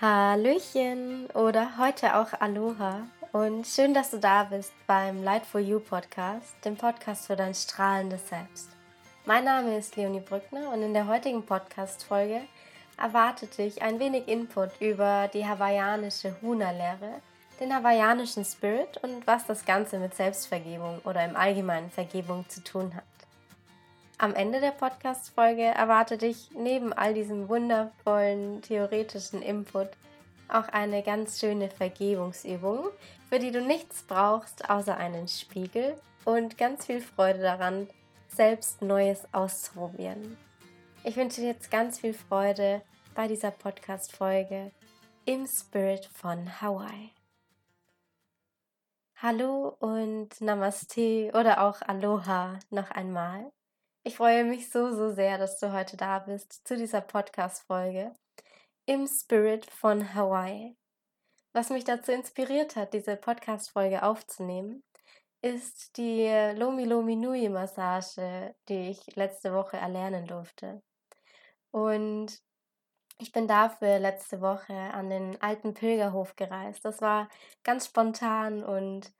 Hallöchen oder heute auch Aloha und schön, dass du da bist beim Light for You Podcast, dem Podcast für dein strahlendes Selbst. Mein Name ist Leonie Brückner und in der heutigen Podcast-Folge erwartet dich ein wenig Input über die hawaiianische Huna-Lehre, den hawaiianischen Spirit und was das Ganze mit Selbstvergebung oder im Allgemeinen Vergebung zu tun hat. Am Ende der Podcast-Folge erwartet dich neben all diesem wundervollen theoretischen Input auch eine ganz schöne Vergebungsübung, für die du nichts brauchst außer einen Spiegel und ganz viel Freude daran, selbst Neues auszuprobieren. Ich wünsche dir jetzt ganz viel Freude bei dieser Podcast-Folge im Spirit von Hawaii. Hallo und Namaste oder auch Aloha noch einmal. Ich freue mich so, so sehr, dass du heute da bist zu dieser Podcast-Folge im Spirit von Hawaii. Was mich dazu inspiriert hat, diese Podcast-Folge aufzunehmen, ist die Lomi Lomi Nui Massage, die ich letzte Woche erlernen durfte. Und ich bin dafür letzte Woche an den alten Pilgerhof gereist. Das war ganz spontan und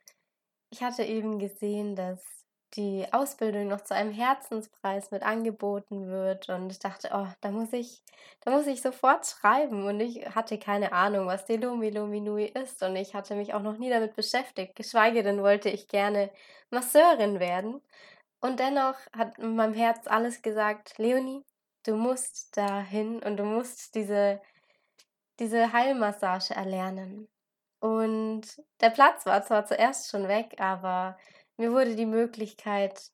ich hatte eben gesehen, dass die Ausbildung noch zu einem Herzenspreis mit angeboten wird. Und ich dachte, oh, da muss ich, da muss ich sofort schreiben. Und ich hatte keine Ahnung, was die Lumi Lumi Nui ist. Und ich hatte mich auch noch nie damit beschäftigt, geschweige denn wollte ich gerne Masseurin werden. Und dennoch hat in meinem Herz alles gesagt, Leonie, du musst dahin und du musst diese, diese Heilmassage erlernen. Und der Platz war zwar zuerst schon weg, aber mir wurde die Möglichkeit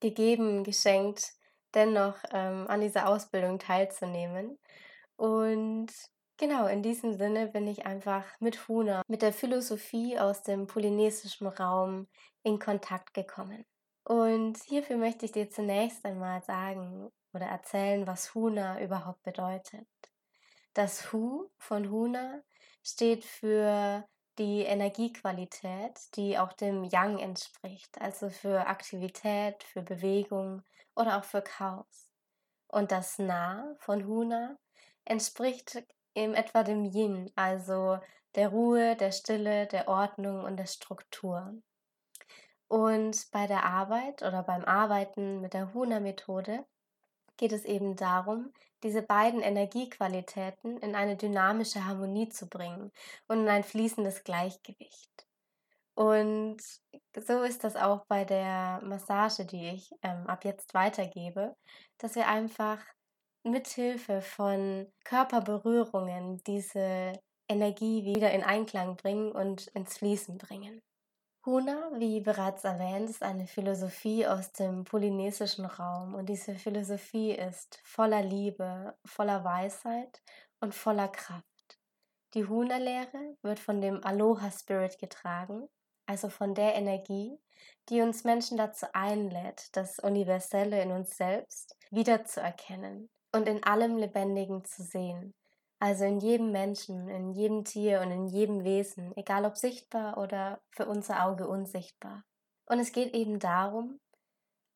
gegeben, geschenkt, dennoch ähm, an dieser Ausbildung teilzunehmen. Und genau in diesem Sinne bin ich einfach mit Huna, mit der Philosophie aus dem polynesischen Raum in Kontakt gekommen. Und hierfür möchte ich dir zunächst einmal sagen oder erzählen, was Huna überhaupt bedeutet. Das Hu von Huna steht für die Energiequalität, die auch dem Yang entspricht, also für Aktivität, für Bewegung oder auch für Chaos. Und das Na von Huna entspricht in etwa dem Yin, also der Ruhe, der Stille, der Ordnung und der Struktur. Und bei der Arbeit oder beim Arbeiten mit der Huna-Methode geht es eben darum, diese beiden Energiequalitäten in eine dynamische Harmonie zu bringen und in ein fließendes Gleichgewicht. Und so ist das auch bei der Massage, die ich ähm, ab jetzt weitergebe, dass wir einfach mithilfe von Körperberührungen diese Energie wieder in Einklang bringen und ins Fließen bringen. Huna, wie bereits erwähnt, ist eine Philosophie aus dem polynesischen Raum und diese Philosophie ist voller Liebe, voller Weisheit und voller Kraft. Die Huna-Lehre wird von dem Aloha Spirit getragen, also von der Energie, die uns Menschen dazu einlädt, das Universelle in uns selbst wiederzuerkennen und in allem Lebendigen zu sehen, also in jedem Menschen, in jedem Tier und in jedem Wesen, egal ob sichtbar oder für unser Auge unsichtbar. Und es geht eben darum,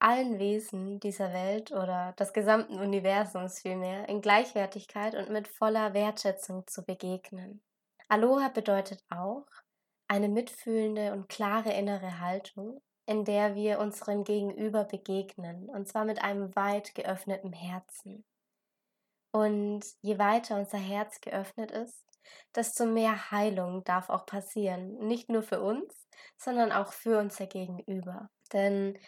allen Wesen dieser Welt oder des gesamten Universums vielmehr in Gleichwertigkeit und mit voller Wertschätzung zu begegnen. Aloha bedeutet auch eine mitfühlende und klare innere Haltung, in der wir unserem Gegenüber begegnen, und zwar mit einem weit geöffneten Herzen. Und je weiter unser Herz geöffnet ist, desto mehr Heilung darf auch passieren. Nicht nur für uns, sondern auch für unser Gegenüber. Denn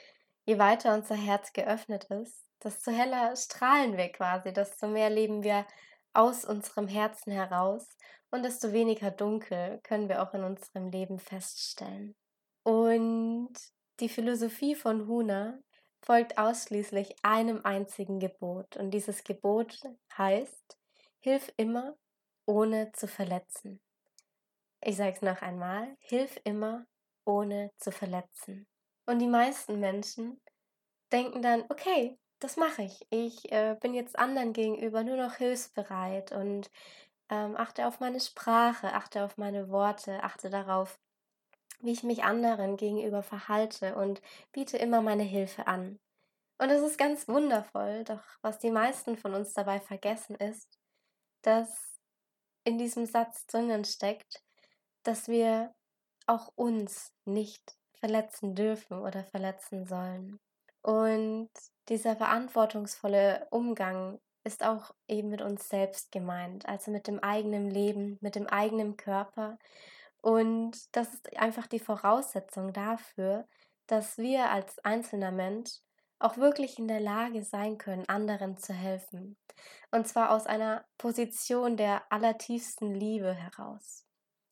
je weiter unser Herz geöffnet ist, desto heller strahlen wir quasi, desto mehr leben wir aus unserem Herzen heraus und desto weniger dunkel können wir auch in unserem Leben feststellen. Und die Philosophie von Huna folgt ausschließlich einem einzigen Gebot. Und dieses Gebot heißt, hilf immer, ohne zu verletzen. Ich sage es noch einmal, hilf immer, ohne zu verletzen. Und die meisten Menschen denken dann, okay, das mache ich. Ich äh, bin jetzt anderen gegenüber nur noch hilfsbereit und ähm, achte auf meine Sprache, achte auf meine Worte, achte darauf, wie ich mich anderen gegenüber verhalte und biete immer meine Hilfe an. Und es ist ganz wundervoll, doch was die meisten von uns dabei vergessen ist, dass in diesem Satz drinnen steckt, dass wir auch uns nicht verletzen dürfen oder verletzen sollen. Und dieser verantwortungsvolle Umgang ist auch eben mit uns selbst gemeint, also mit dem eigenen Leben, mit dem eigenen Körper. Und das ist einfach die Voraussetzung dafür, dass wir als einzelner Mensch auch wirklich in der Lage sein können, anderen zu helfen. Und zwar aus einer Position der allertiefsten Liebe heraus.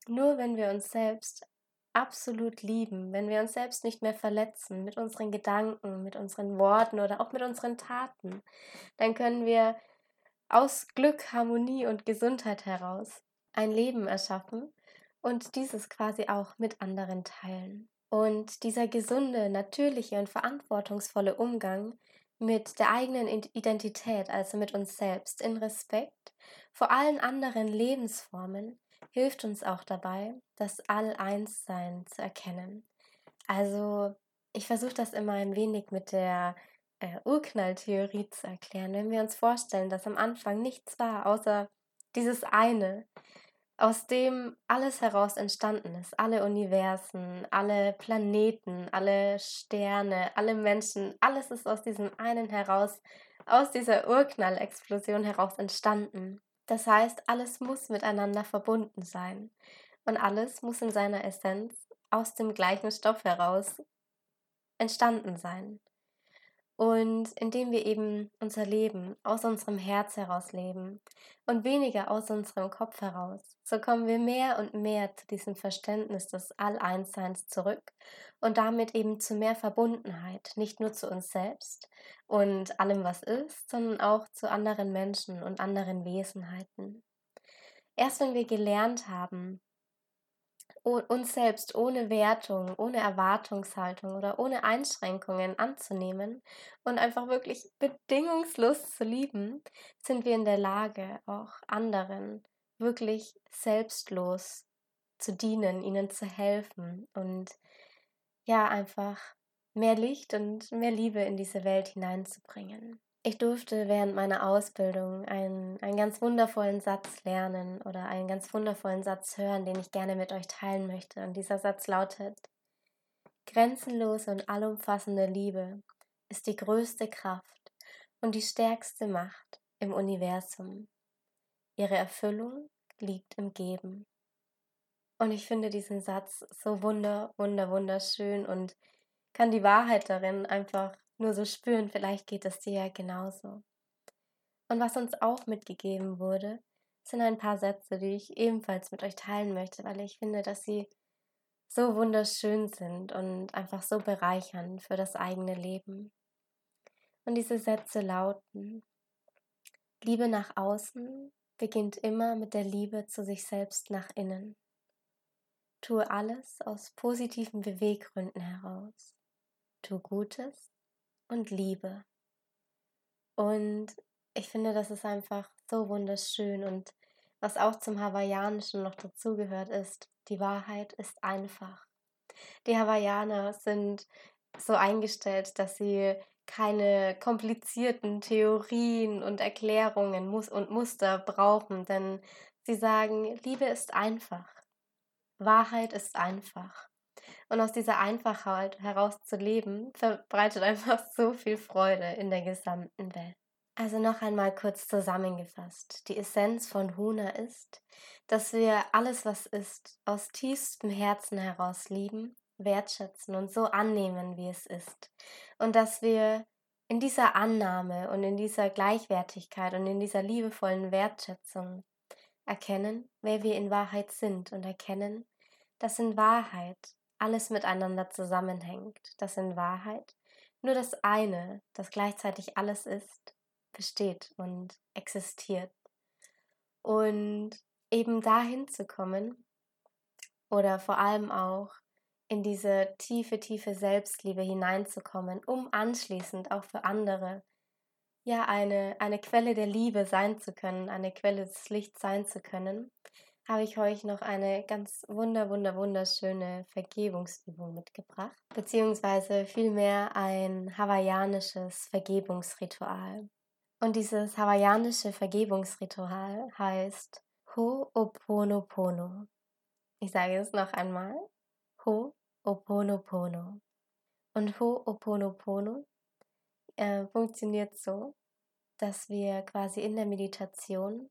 Nur wenn wir uns selbst absolut lieben, wenn wir uns selbst nicht mehr verletzen mit unseren Gedanken, mit unseren Worten oder auch mit unseren Taten, dann können wir aus Glück, Harmonie und Gesundheit heraus ein Leben erschaffen und dieses quasi auch mit anderen teilen. Und dieser gesunde, natürliche und verantwortungsvolle Umgang mit der eigenen Identität, also mit uns selbst, in Respekt vor allen anderen Lebensformen, hilft uns auch dabei, das All-Eins-Sein zu erkennen. Also ich versuche das immer ein wenig mit der äh, Urknalltheorie zu erklären. Wenn wir uns vorstellen, dass am Anfang nichts war, außer dieses eine, aus dem alles heraus entstanden ist, alle Universen, alle Planeten, alle Sterne, alle Menschen, alles ist aus diesem einen heraus, aus dieser Urknallexplosion heraus entstanden. Das heißt, alles muss miteinander verbunden sein und alles muss in seiner Essenz aus dem gleichen Stoff heraus entstanden sein. Und indem wir eben unser Leben aus unserem Herz heraus leben und weniger aus unserem Kopf heraus, so kommen wir mehr und mehr zu diesem Verständnis des All-Einsseins zurück und damit eben zu mehr Verbundenheit, nicht nur zu uns selbst und allem, was ist, sondern auch zu anderen Menschen und anderen Wesenheiten. Erst wenn wir gelernt haben, uns selbst ohne Wertung, ohne Erwartungshaltung oder ohne Einschränkungen anzunehmen und einfach wirklich bedingungslos zu lieben, sind wir in der Lage, auch anderen wirklich selbstlos zu dienen, ihnen zu helfen und ja, einfach mehr Licht und mehr Liebe in diese Welt hineinzubringen. Ich durfte während meiner Ausbildung einen, einen ganz wundervollen Satz lernen oder einen ganz wundervollen Satz hören, den ich gerne mit euch teilen möchte. Und dieser Satz lautet, Grenzenlose und allumfassende Liebe ist die größte Kraft und die stärkste Macht im Universum. Ihre Erfüllung liegt im Geben. Und ich finde diesen Satz so wunder, wunder, wunderschön und kann die Wahrheit darin einfach nur so spüren, vielleicht geht es dir ja genauso. Und was uns auch mitgegeben wurde, sind ein paar Sätze, die ich ebenfalls mit euch teilen möchte, weil ich finde, dass sie so wunderschön sind und einfach so bereichernd für das eigene Leben. Und diese Sätze lauten, Liebe nach außen beginnt immer mit der Liebe zu sich selbst nach innen. Tue alles aus positiven Beweggründen heraus. Tu Gutes und Liebe. Und ich finde, das ist einfach so wunderschön. Und was auch zum Hawaiianischen noch dazugehört, ist, die Wahrheit ist einfach. Die Hawaiianer sind so eingestellt, dass sie keine komplizierten Theorien und Erklärungen und Muster brauchen, denn sie sagen, Liebe ist einfach. Wahrheit ist einfach. Und aus dieser Einfachheit heraus zu leben, verbreitet einfach so viel Freude in der gesamten Welt. Also noch einmal kurz zusammengefasst. Die Essenz von Huna ist, dass wir alles, was ist, aus tiefstem Herzen heraus lieben, wertschätzen und so annehmen, wie es ist. Und dass wir in dieser Annahme und in dieser Gleichwertigkeit und in dieser liebevollen Wertschätzung erkennen, wer wir in Wahrheit sind und erkennen, dass in Wahrheit alles miteinander zusammenhängt, dass in Wahrheit nur das eine, das gleichzeitig alles ist, besteht und existiert. Und eben dahin zu kommen oder vor allem auch in diese tiefe, tiefe Selbstliebe hineinzukommen, um anschließend auch für andere ja eine, eine Quelle der Liebe sein zu können, eine Quelle des Lichts sein zu können, habe ich euch noch eine ganz wunder, wunder, wunderschöne Vergebungsübung mitgebracht, beziehungsweise vielmehr ein hawaiianisches Vergebungsritual. Und dieses hawaiianische Vergebungsritual heißt Ho'oponopono. Ich sage es noch einmal. Ho'oponopono. Und Ho'oponopono äh, funktioniert so, dass wir quasi in der Meditation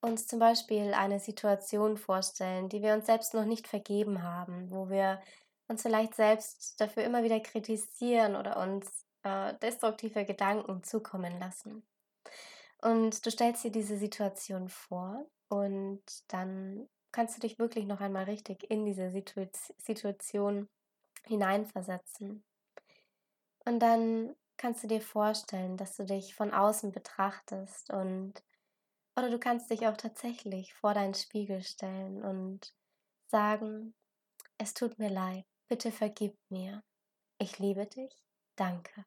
uns zum Beispiel eine Situation vorstellen, die wir uns selbst noch nicht vergeben haben, wo wir uns vielleicht selbst dafür immer wieder kritisieren oder uns äh, destruktive Gedanken zukommen lassen. Und du stellst dir diese Situation vor und dann kannst du dich wirklich noch einmal richtig in diese Situ Situation hineinversetzen. Und dann kannst du dir vorstellen, dass du dich von außen betrachtest und oder du kannst dich auch tatsächlich vor deinen Spiegel stellen und sagen, es tut mir leid, bitte vergib mir. Ich liebe dich, danke.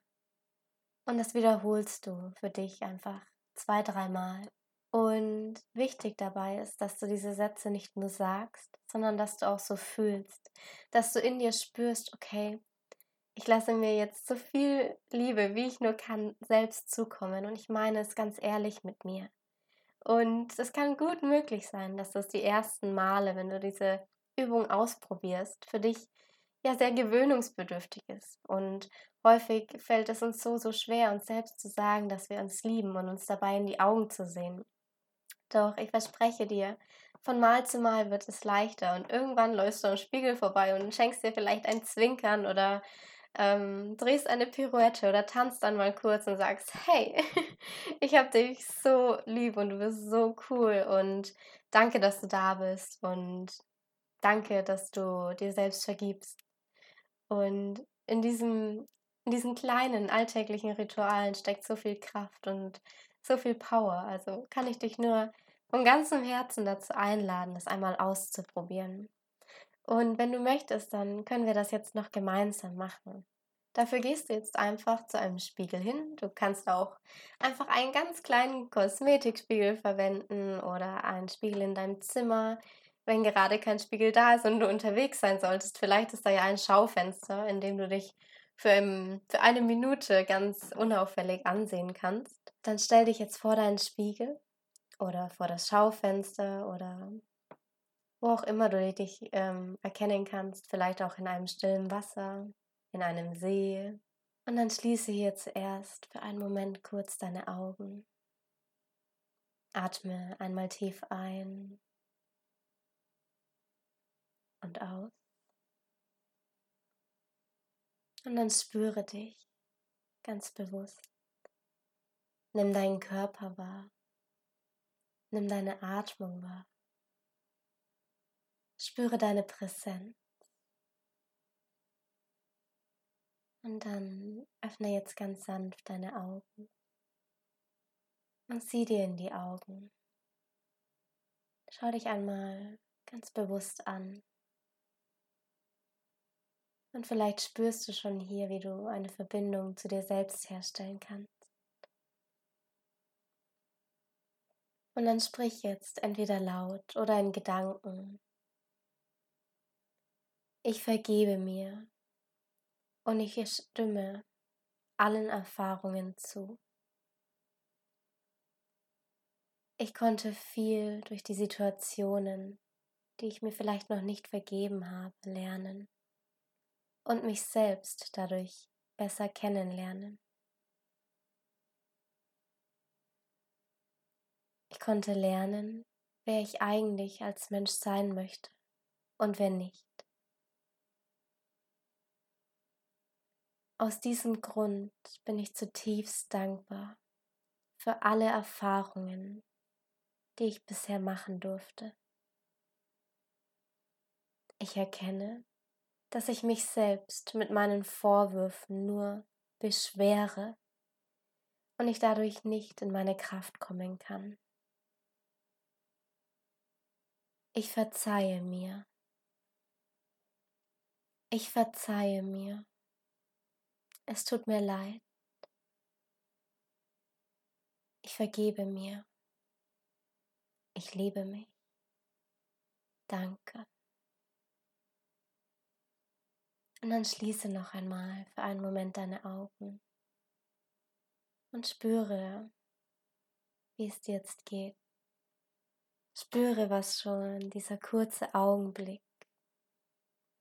Und das wiederholst du für dich einfach zwei, dreimal. Und wichtig dabei ist, dass du diese Sätze nicht nur sagst, sondern dass du auch so fühlst, dass du in dir spürst, okay, ich lasse mir jetzt so viel Liebe, wie ich nur kann, selbst zukommen. Und ich meine es ganz ehrlich mit mir. Und es kann gut möglich sein, dass das die ersten Male, wenn du diese Übung ausprobierst, für dich ja sehr gewöhnungsbedürftig ist. Und häufig fällt es uns so, so schwer, uns selbst zu sagen, dass wir uns lieben und uns dabei in die Augen zu sehen. Doch ich verspreche dir, von Mal zu Mal wird es leichter und irgendwann läufst du am Spiegel vorbei und schenkst dir vielleicht ein Zwinkern oder ähm, drehst eine Pirouette oder tanzt dann mal kurz und sagst, hey, ich habe dich so lieb und du bist so cool und danke, dass du da bist und danke, dass du dir selbst vergibst. Und in, diesem, in diesen kleinen alltäglichen Ritualen steckt so viel Kraft und so viel Power. Also kann ich dich nur von ganzem Herzen dazu einladen, das einmal auszuprobieren. Und wenn du möchtest, dann können wir das jetzt noch gemeinsam machen. Dafür gehst du jetzt einfach zu einem Spiegel hin. Du kannst auch einfach einen ganz kleinen Kosmetikspiegel verwenden oder einen Spiegel in deinem Zimmer, wenn gerade kein Spiegel da ist und du unterwegs sein solltest. Vielleicht ist da ja ein Schaufenster, in dem du dich für, für eine Minute ganz unauffällig ansehen kannst. Dann stell dich jetzt vor deinen Spiegel oder vor das Schaufenster oder wo auch immer du dich ähm, erkennen kannst, vielleicht auch in einem stillen Wasser, in einem See. Und dann schließe hier zuerst für einen Moment kurz deine Augen. Atme einmal tief ein und aus. Und dann spüre dich ganz bewusst. Nimm deinen Körper wahr. Nimm deine Atmung wahr. Spüre deine Präsenz. Und dann öffne jetzt ganz sanft deine Augen und sieh dir in die Augen. Schau dich einmal ganz bewusst an. Und vielleicht spürst du schon hier, wie du eine Verbindung zu dir selbst herstellen kannst. Und dann sprich jetzt entweder laut oder in Gedanken. Ich vergebe mir und ich stimme allen Erfahrungen zu. Ich konnte viel durch die Situationen, die ich mir vielleicht noch nicht vergeben habe, lernen und mich selbst dadurch besser kennenlernen. Ich konnte lernen, wer ich eigentlich als Mensch sein möchte und wer nicht. Aus diesem Grund bin ich zutiefst dankbar für alle Erfahrungen, die ich bisher machen durfte. Ich erkenne, dass ich mich selbst mit meinen Vorwürfen nur beschwere und ich dadurch nicht in meine Kraft kommen kann. Ich verzeihe mir. Ich verzeihe mir. Es tut mir leid. Ich vergebe mir. Ich liebe mich. Danke. Und dann schließe noch einmal für einen Moment deine Augen und spüre, wie es dir jetzt geht. Spüre, was schon dieser kurze Augenblick,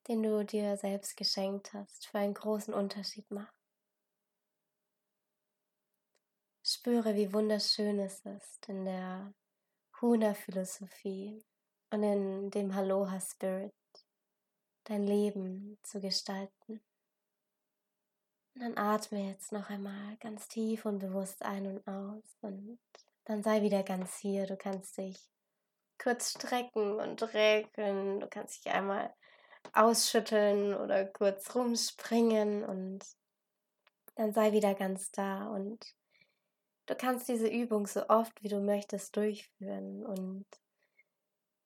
den du dir selbst geschenkt hast, für einen großen Unterschied macht. Spüre, wie wunderschön es ist in der Huna-Philosophie und in dem Aloha-Spirit dein Leben zu gestalten. Und dann atme jetzt noch einmal ganz tief und bewusst ein und aus und dann sei wieder ganz hier. Du kannst dich kurz strecken und regeln. Du kannst dich einmal ausschütteln oder kurz rumspringen und dann sei wieder ganz da und du kannst diese Übung so oft wie du möchtest durchführen und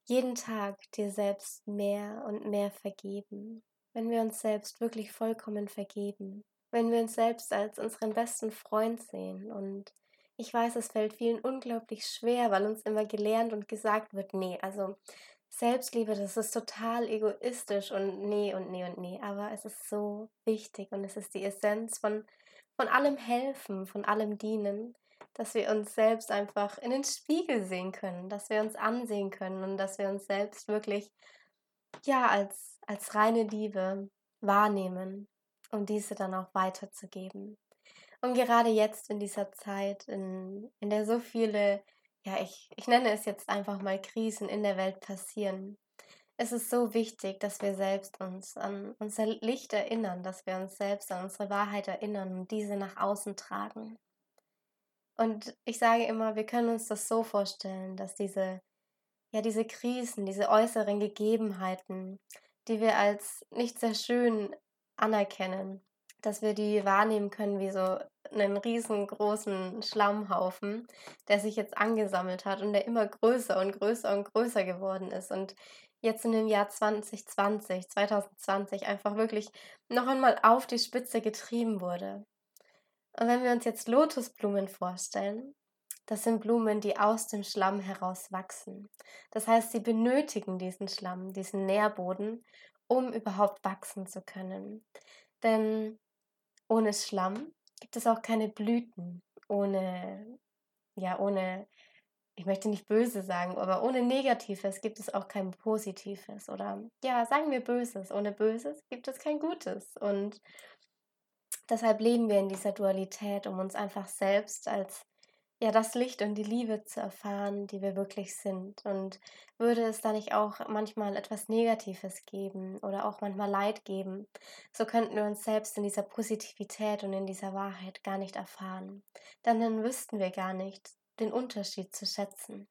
jeden Tag dir selbst mehr und mehr vergeben. Wenn wir uns selbst wirklich vollkommen vergeben, wenn wir uns selbst als unseren besten Freund sehen. Und ich weiß, es fällt vielen unglaublich schwer, weil uns immer gelernt und gesagt wird, nee, also Selbstliebe, das ist total egoistisch und nee und nee und nee, aber es ist so wichtig und es ist die Essenz von, von allem Helfen, von allem Dienen, dass wir uns selbst einfach in den Spiegel sehen können, dass wir uns ansehen können und dass wir uns selbst wirklich ja als, als reine Liebe wahrnehmen, um diese dann auch weiterzugeben. Und gerade jetzt in dieser Zeit, in, in der so viele, ja, ich, ich nenne es jetzt einfach mal Krisen in der Welt passieren, es ist so wichtig, dass wir selbst uns an unser Licht erinnern, dass wir uns selbst an unsere Wahrheit erinnern und diese nach außen tragen. Und ich sage immer, wir können uns das so vorstellen, dass diese, ja, diese Krisen, diese äußeren Gegebenheiten, die wir als nicht sehr schön anerkennen, dass wir die wahrnehmen können wie so einen riesengroßen Schlammhaufen, der sich jetzt angesammelt hat und der immer größer und größer und größer geworden ist und jetzt in dem Jahr 2020, 2020 einfach wirklich noch einmal auf die Spitze getrieben wurde. Und wenn wir uns jetzt Lotusblumen vorstellen, das sind Blumen, die aus dem Schlamm heraus wachsen. Das heißt, sie benötigen diesen Schlamm, diesen Nährboden, um überhaupt wachsen zu können. Denn ohne Schlamm gibt es auch keine Blüten. Ohne, ja, ohne, ich möchte nicht böse sagen, aber ohne Negatives gibt es auch kein Positives. Oder ja, sagen wir Böses. Ohne Böses gibt es kein Gutes. Und deshalb leben wir in dieser Dualität, um uns einfach selbst als ja, das Licht und die Liebe zu erfahren, die wir wirklich sind. Und würde es da nicht auch manchmal etwas Negatives geben oder auch manchmal Leid geben, so könnten wir uns selbst in dieser Positivität und in dieser Wahrheit gar nicht erfahren. Denn dann wüssten wir gar nicht den Unterschied zu schätzen.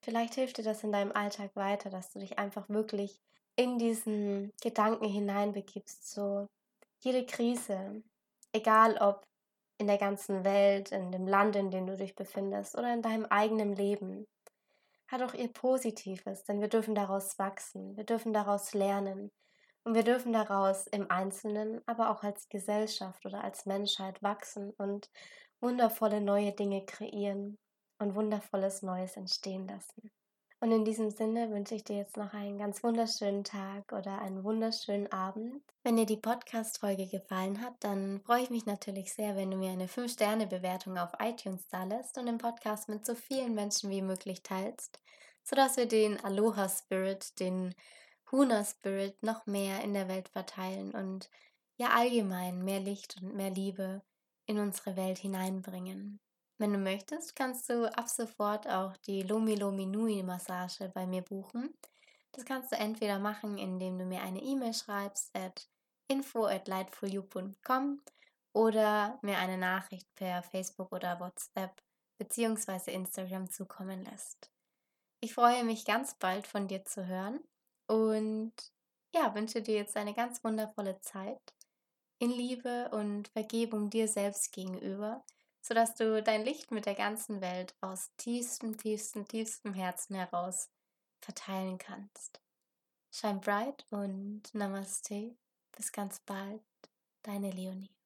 Vielleicht hilft dir das in deinem Alltag weiter, dass du dich einfach wirklich in diesen Gedanken hineinbegibst, so jede Krise, egal ob in der ganzen Welt, in dem Land, in dem du dich befindest oder in deinem eigenen Leben, hat auch ihr Positives, denn wir dürfen daraus wachsen, wir dürfen daraus lernen und wir dürfen daraus im Einzelnen, aber auch als Gesellschaft oder als Menschheit wachsen und wundervolle neue Dinge kreieren und wundervolles Neues entstehen lassen. Und in diesem Sinne wünsche ich dir jetzt noch einen ganz wunderschönen Tag oder einen wunderschönen Abend. Wenn dir die Podcast-Folge gefallen hat, dann freue ich mich natürlich sehr, wenn du mir eine 5-Sterne-Bewertung auf iTunes da lässt und den Podcast mit so vielen Menschen wie möglich teilst, sodass wir den Aloha Spirit, den Huna Spirit noch mehr in der Welt verteilen und ja allgemein mehr Licht und mehr Liebe in unsere Welt hineinbringen. Wenn du möchtest, kannst du ab sofort auch die Lomi Lomi Nui Massage bei mir buchen. Das kannst du entweder machen, indem du mir eine E-Mail schreibst at info at lightfulyou.com oder mir eine Nachricht per Facebook oder WhatsApp bzw. Instagram zukommen lässt. Ich freue mich ganz bald von dir zu hören und ja, wünsche dir jetzt eine ganz wundervolle Zeit in Liebe und Vergebung dir selbst gegenüber sodass du dein Licht mit der ganzen Welt aus tiefstem, tiefstem, tiefstem Herzen heraus verteilen kannst. Shine bright und Namaste. Bis ganz bald, deine Leonie.